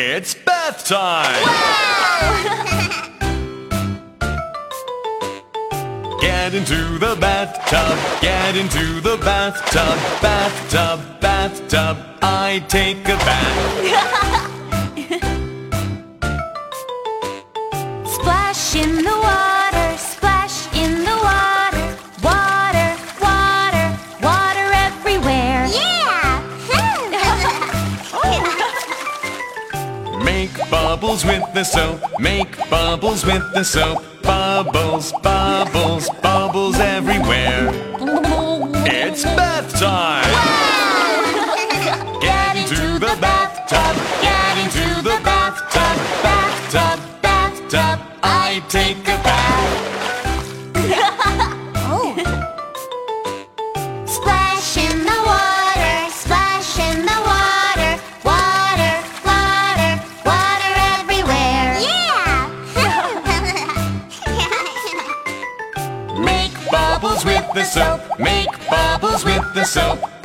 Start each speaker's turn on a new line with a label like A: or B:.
A: It's bath time! Get into the bathtub, get into the bathtub, bathtub, bathtub. I take a bath.
B: Splash in the
A: bubbles with the soap, make bubbles with the soap. Bubbles, bubbles, bubbles everywhere. It's bath time! Get into the bathtub, get into the bathtub, bathtub, bathtub. I take a bath. Make bubbles with the soap, make bubbles with the soap.